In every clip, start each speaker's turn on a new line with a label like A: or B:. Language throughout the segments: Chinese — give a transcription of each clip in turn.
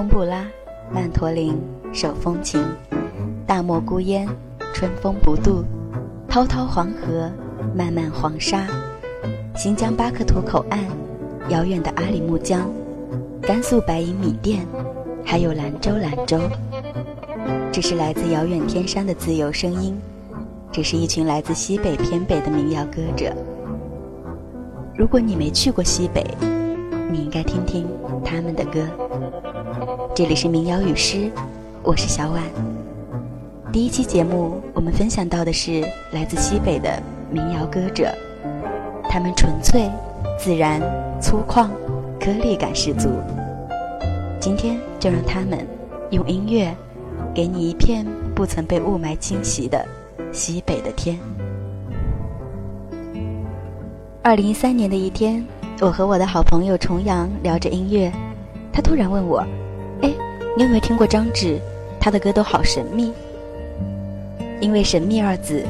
A: 冬不拉，曼陀林，手风琴，大漠孤烟，春风不度，滔滔黄河，漫漫黄沙，新疆巴克图口岸，遥远的阿里木江，甘肃白银米店，还有兰州兰州。这是来自遥远天山的自由声音，这是一群来自西北偏北的民谣歌者。如果你没去过西北，你应该听听他们的歌。这里是民谣与诗，我是小婉。第一期节目，我们分享到的是来自西北的民谣歌者，他们纯粹、自然、粗犷，颗粒感十足。今天就让他们用音乐。给你一片不曾被雾霾侵袭的西北的天。二零一三年的一天，我和我的好朋友重阳聊着音乐，他突然问我：“哎，你有没有听过张志？他的歌都好神秘。”因为“神秘”二字，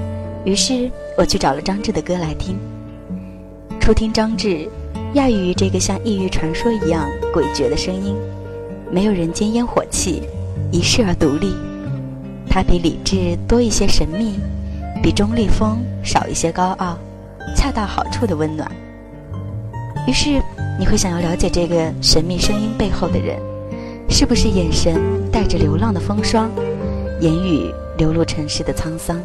A: 于是我去找了张志的歌来听。初听张志，讶异于这个像异域传说一样诡谲的声音，没有人间烟火气。一世而独立，他比理智多一些神秘，比钟立风少一些高傲，恰到好处的温暖。于是你会想要了解这个神秘声音背后的人，是不是眼神带着流浪的风霜，言语流露城市的沧桑。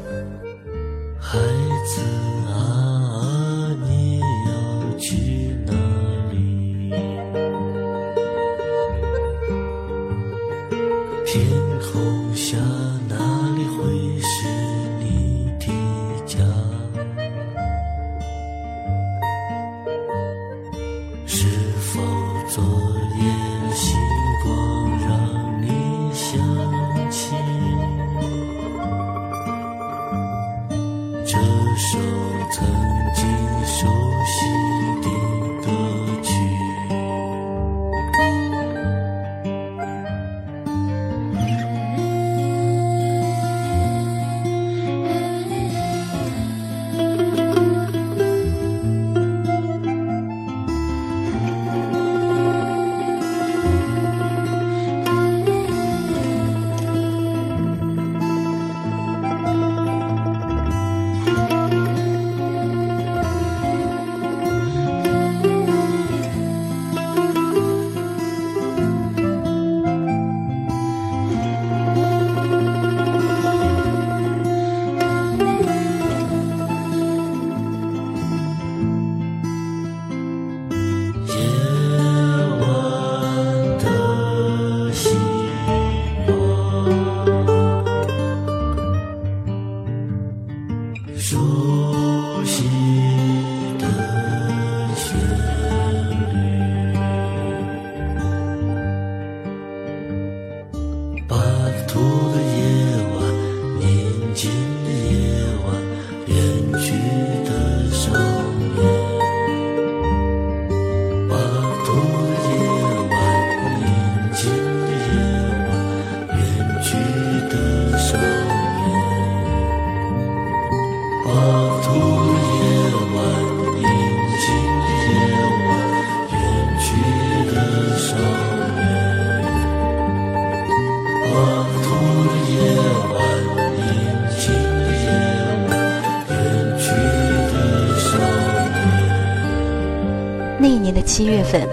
A: 七月份，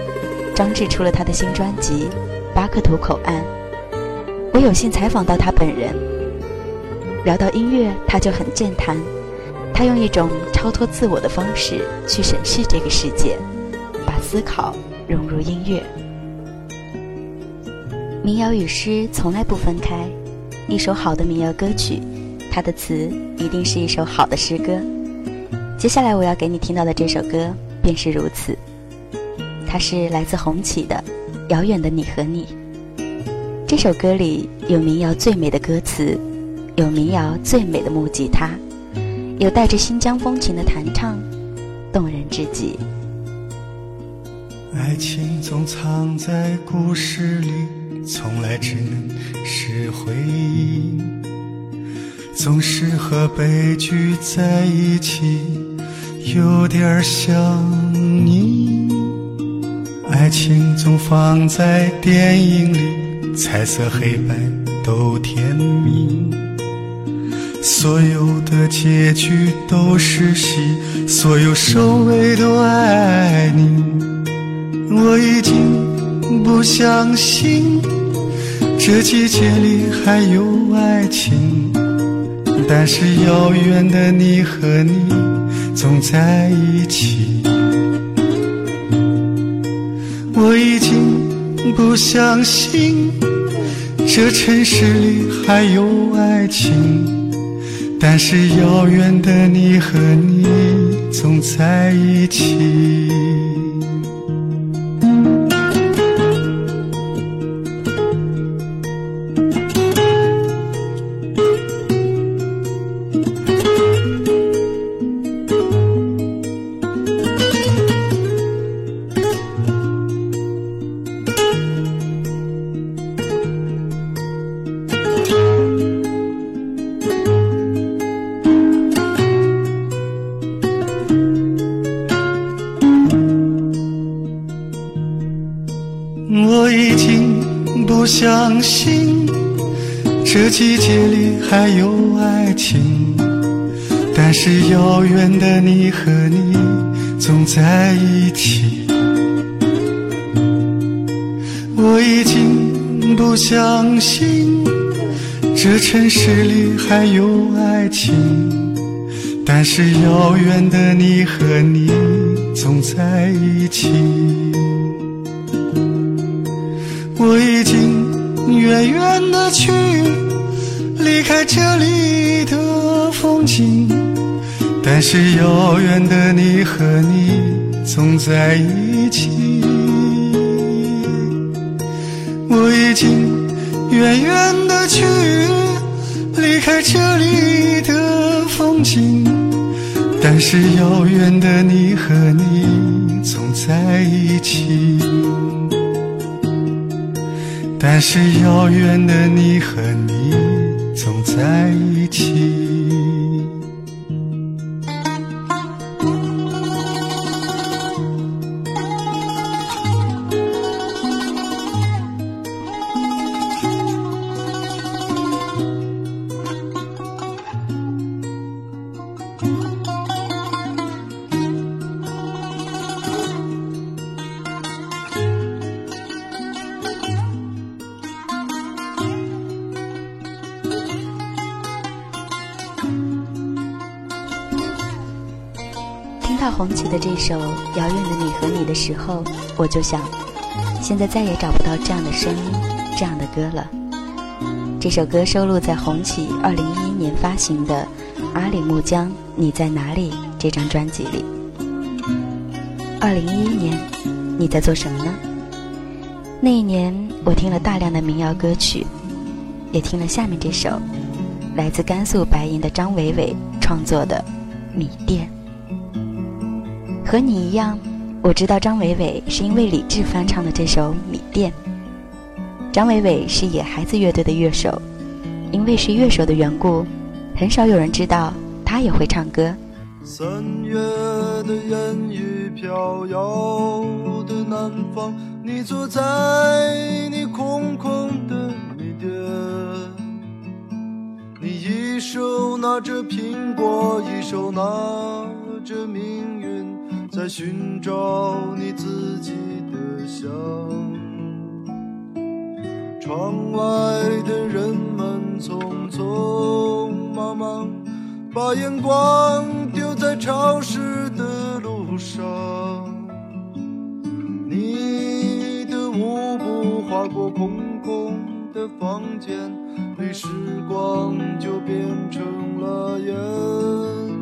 A: 张志出了他的新专辑《巴克图口岸》，我有幸采访到他本人。聊到音乐，他就很健谈，他用一种超脱自我的方式去审视这个世界，把思考融入音乐。民谣与诗从来不分开，一首好的民谣歌曲，它的词一定是一首好的诗歌。接下来我要给你听到的这首歌便是如此。它是来自红旗的《遥远的你和你》。这首歌里有民谣最美的歌词，有民谣最美的木吉他，有带着新疆风情的弹唱，动人至极。
B: 爱情总藏在故事里，从来只能是回忆，总是和悲剧在一起，有点像你。爱情总放在电影里，彩色黑白都甜蜜。所有的结局都是戏，所有收尾都爱你。我已经不相信这季节里还有爱情，但是遥远的你和你总在一起。我已经不相信这城市里还有爱情。但是遥远的你和你总在一起。我已经不相信这季节里还有爱情，但是遥远的你和你总在一起。我已经不相信这城市里还有爱情，但是遥远的你和你总在一起。我已经远远的去离开这里的风景，但是遥远的你和你总在一起。我已经远远的去离开这里的风景，但是遥远的你和你总在一起。但是遥远的你和你总在一起。
A: 到红旗的这首《遥远的你和你》的时候，我就想，现在再也找不到这样的声音、这样的歌了。这首歌收录在红旗2011年发行的《阿里木江你在哪里》这张专辑里。2011年，你在做什么呢？那一年，我听了大量的民谣歌曲，也听了下面这首，来自甘肃白银的张伟伟创作的《米店》。和你一样，我知道张伟伟是因为李志翻唱的这首《米店》。张伟伟是野孩子乐队的乐手，因为是乐手的缘故，很少有人知道他也会唱歌。
C: 三月的烟雨飘摇的南方，你坐在你空空的米店，你一手拿着苹果，一手拿着命。在寻找你自己的香。窗外的人们匆匆忙忙，把眼光丢在潮湿的路上。你的舞步划过空空的房间，里时光就变成了烟。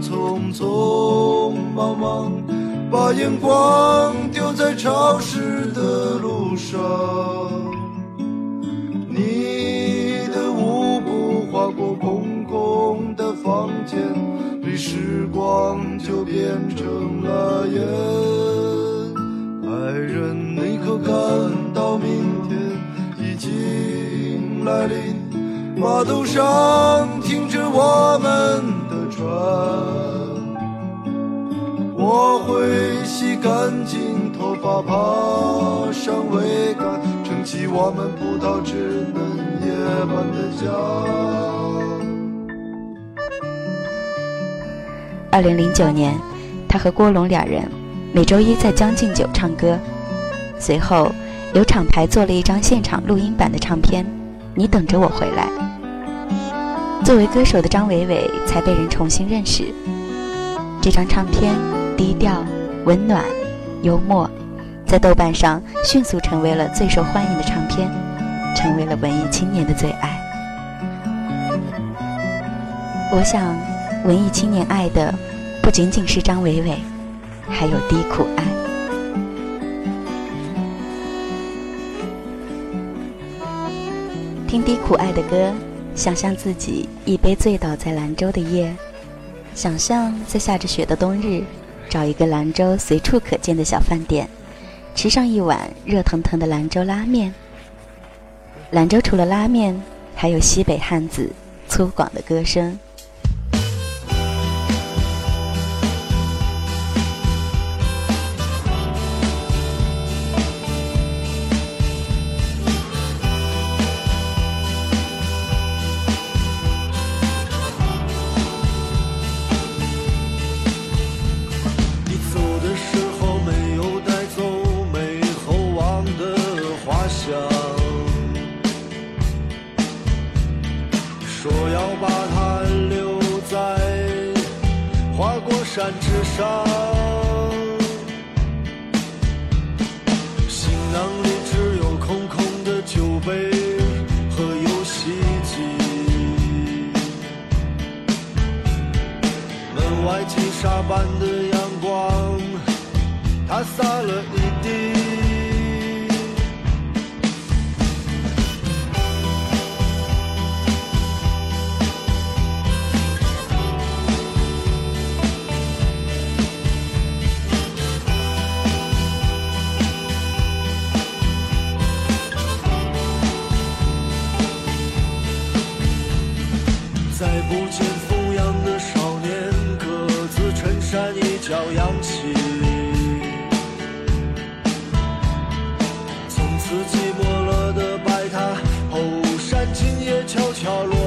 C: 匆匆忙忙，把眼光丢在潮湿的路上。你的舞步划过空空的房间里，时光就变成了烟。爱人，你可感到明天已经来临？码头上停着我们，我会洗干净头发，爬上桅杆，撑起我们葡萄枝嫩叶般的家。
A: 二零零九年，他和郭龙两人每周一在将进酒唱歌，随后有厂牌做了一张现场录音版的唱片，《你等着我回来》。作为歌手的张伟伟才被人重新认识。这张唱片低调、温暖、幽默，在豆瓣上迅速成为了最受欢迎的唱片，成为了文艺青年的最爱。我想，文艺青年爱的不仅仅是张伟伟，还有低苦爱。听低苦爱的歌。想象自己一杯醉倒在兰州的夜，想象在下着雪的冬日，找一个兰州随处可见的小饭店，吃上一碗热腾腾的兰州拉面。兰州除了拉面，还有西北汉子粗犷的歌声。
D: 也悄悄落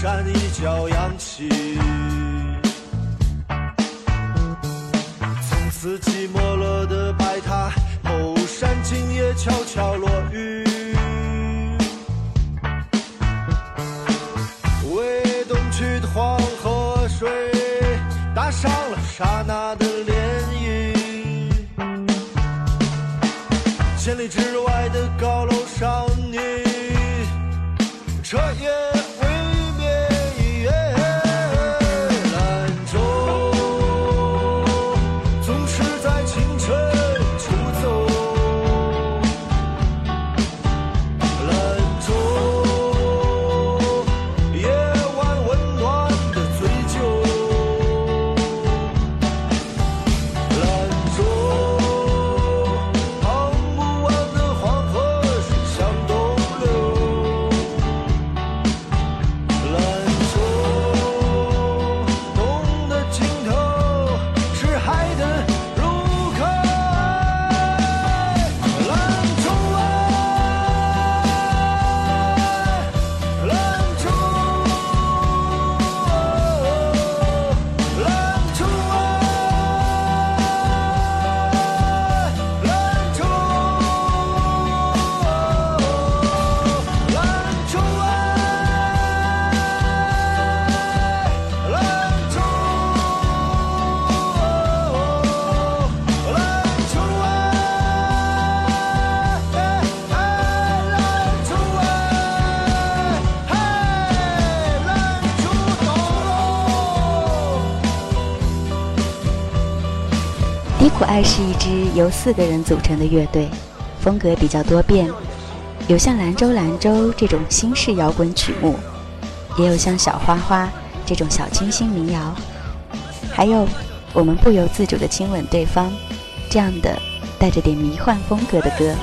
D: 山一角扬起。它是
A: 一支由四个人组成的乐队，风格比较多变，有像《兰州兰州》这种新式摇滚曲目，也有像《小花花》这种小清新民谣，还有我们不由自主的亲吻对方这样的带着点迷幻风格的歌。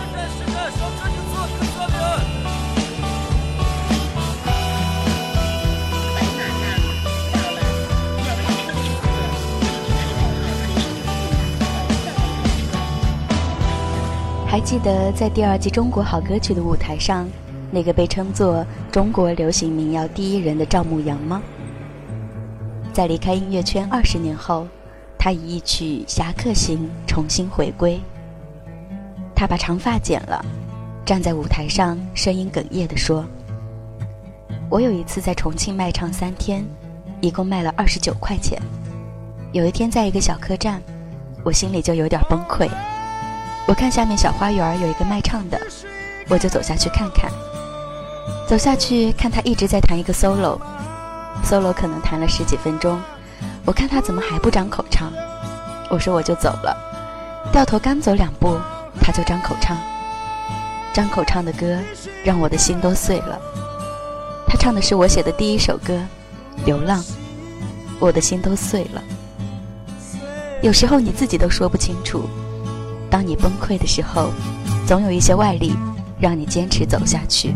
A: 还记得在第二季《中国好歌曲》的舞台上，那个被称作中国流行民谣第一人的赵牧阳吗？在离开音乐圈二十年后，他以一曲《侠客行》重新回归。他把长发剪了，站在舞台上，声音哽咽地说：“我有一次在重庆卖唱三天，一共卖了二十九块钱。有一天在一个小客栈，我心里就有点崩溃。”我看下面小花园有一个卖唱的，我就走下去看看。走下去看他一直在弹一个 solo，solo 可能弹了十几分钟。我看他怎么还不张口唱，我说我就走了。掉头刚走两步，他就张口唱。张口唱的歌让我的心都碎了。他唱的是我写的第一首歌《流浪》，我的心都碎了。有时候你自己都说不清楚。当你崩溃的时候，总有一些外力让你坚持走下去。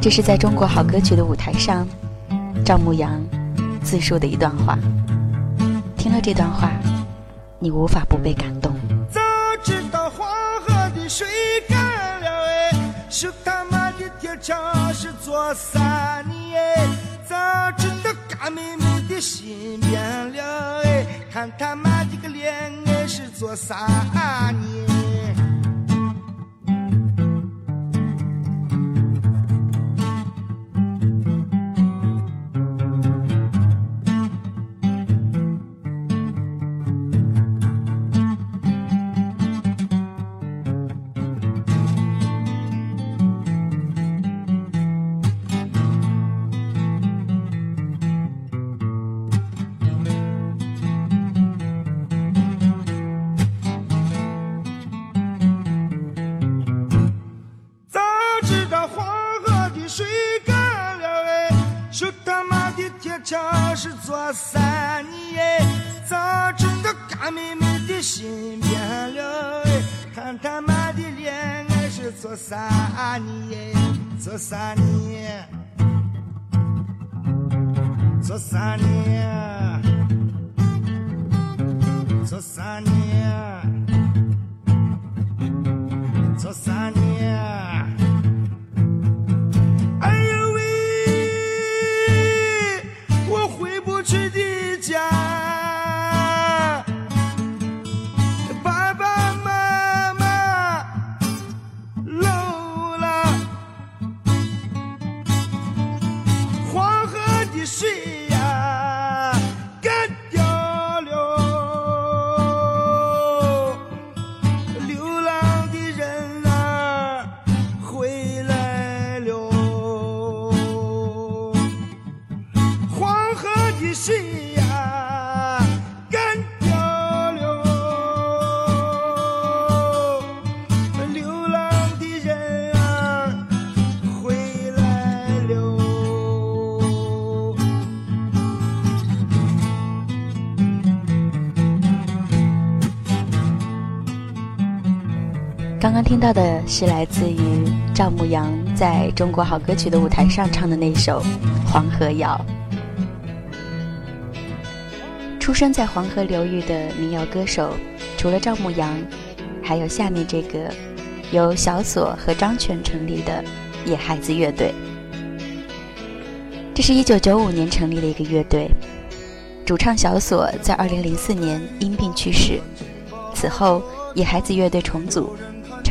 A: 这是在中国好歌曲的舞台上，赵牧阳自述的一段话。听了这段话，你无法不被感动。
E: 早知道黄河的水干了哎，修他妈的铁桥是做啥看他妈的个恋爱是做啥呢？心变了，看他妈的脸，俺是做啥呢？做啥呢？做啥呢？做啥呢？做啥呢？
A: 听到的是来自于赵牧阳在中国好歌曲的舞台上唱的那首《黄河谣》。出生在黄河流域的民谣歌手，除了赵牧阳，还有下面这个由小锁和张全成立的野孩子乐队。这是一九九五年成立的一个乐队，主唱小锁在二零零四年因病去世，此后野孩子乐队重组。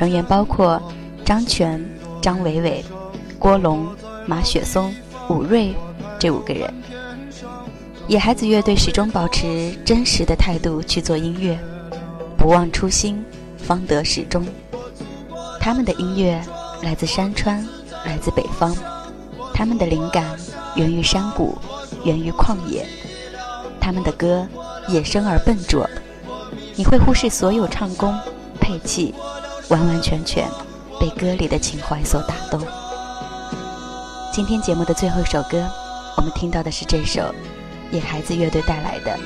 A: 成员包括张全、张伟伟、郭龙、马雪松、武瑞这五个人。野孩子乐队始终保持真实的态度去做音乐，不忘初心，方得始终。他们的音乐来自山川，来自北方，他们的灵感源于山谷，源于旷野。他们的歌野生而笨拙，你会忽视所有唱功、配器。完完全全被歌里的情怀所打动。今天节目的最后一首歌，我们听到的是这首野孩子乐队带来的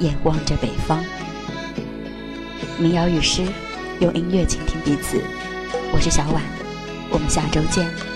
A: 《眼望着北方》。民谣与诗，用音乐倾听彼此。我是小婉，我们下周见。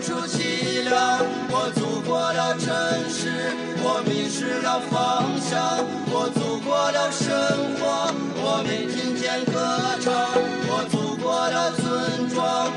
F: 出凄凉。我走过了城市，我迷失了方向。我走过了生活，我没听见歌唱。我走过了村庄，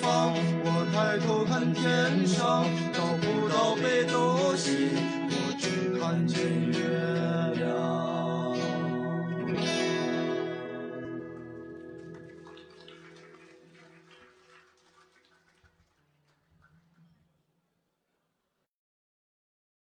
F: 方，我抬头看天上，